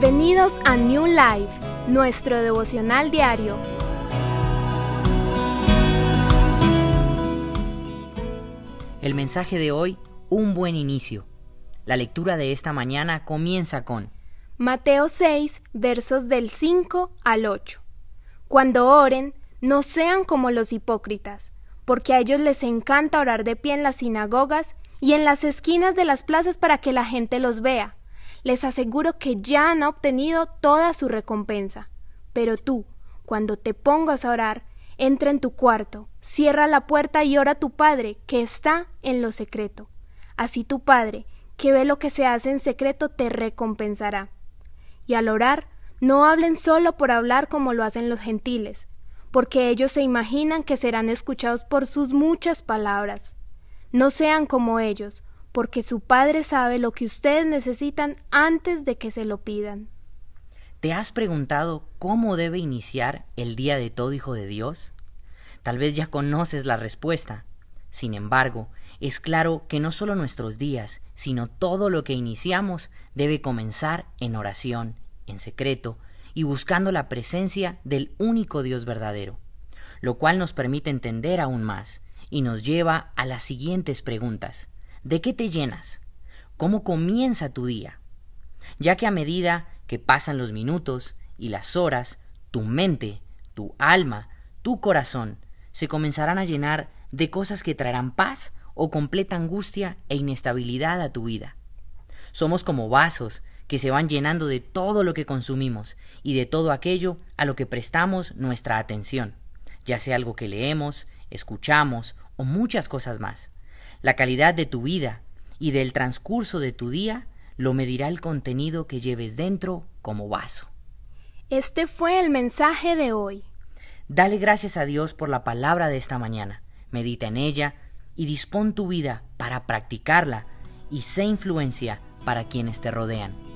Bienvenidos a New Life, nuestro devocional diario. El mensaje de hoy, un buen inicio. La lectura de esta mañana comienza con Mateo 6, versos del 5 al 8. Cuando oren, no sean como los hipócritas, porque a ellos les encanta orar de pie en las sinagogas y en las esquinas de las plazas para que la gente los vea les aseguro que ya han obtenido toda su recompensa. Pero tú, cuando te pongas a orar, entra en tu cuarto, cierra la puerta y ora a tu Padre, que está en lo secreto. Así tu Padre, que ve lo que se hace en secreto, te recompensará. Y al orar, no hablen solo por hablar como lo hacen los gentiles, porque ellos se imaginan que serán escuchados por sus muchas palabras. No sean como ellos, porque su Padre sabe lo que ustedes necesitan antes de que se lo pidan. ¿Te has preguntado cómo debe iniciar el día de todo hijo de Dios? Tal vez ya conoces la respuesta. Sin embargo, es claro que no solo nuestros días, sino todo lo que iniciamos debe comenzar en oración, en secreto, y buscando la presencia del único Dios verdadero, lo cual nos permite entender aún más y nos lleva a las siguientes preguntas. ¿De qué te llenas? ¿Cómo comienza tu día? Ya que a medida que pasan los minutos y las horas, tu mente, tu alma, tu corazón se comenzarán a llenar de cosas que traerán paz o completa angustia e inestabilidad a tu vida. Somos como vasos que se van llenando de todo lo que consumimos y de todo aquello a lo que prestamos nuestra atención, ya sea algo que leemos, escuchamos o muchas cosas más. La calidad de tu vida y del transcurso de tu día lo medirá el contenido que lleves dentro como vaso. Este fue el mensaje de hoy. Dale gracias a Dios por la palabra de esta mañana. Medita en ella y dispón tu vida para practicarla y sé influencia para quienes te rodean.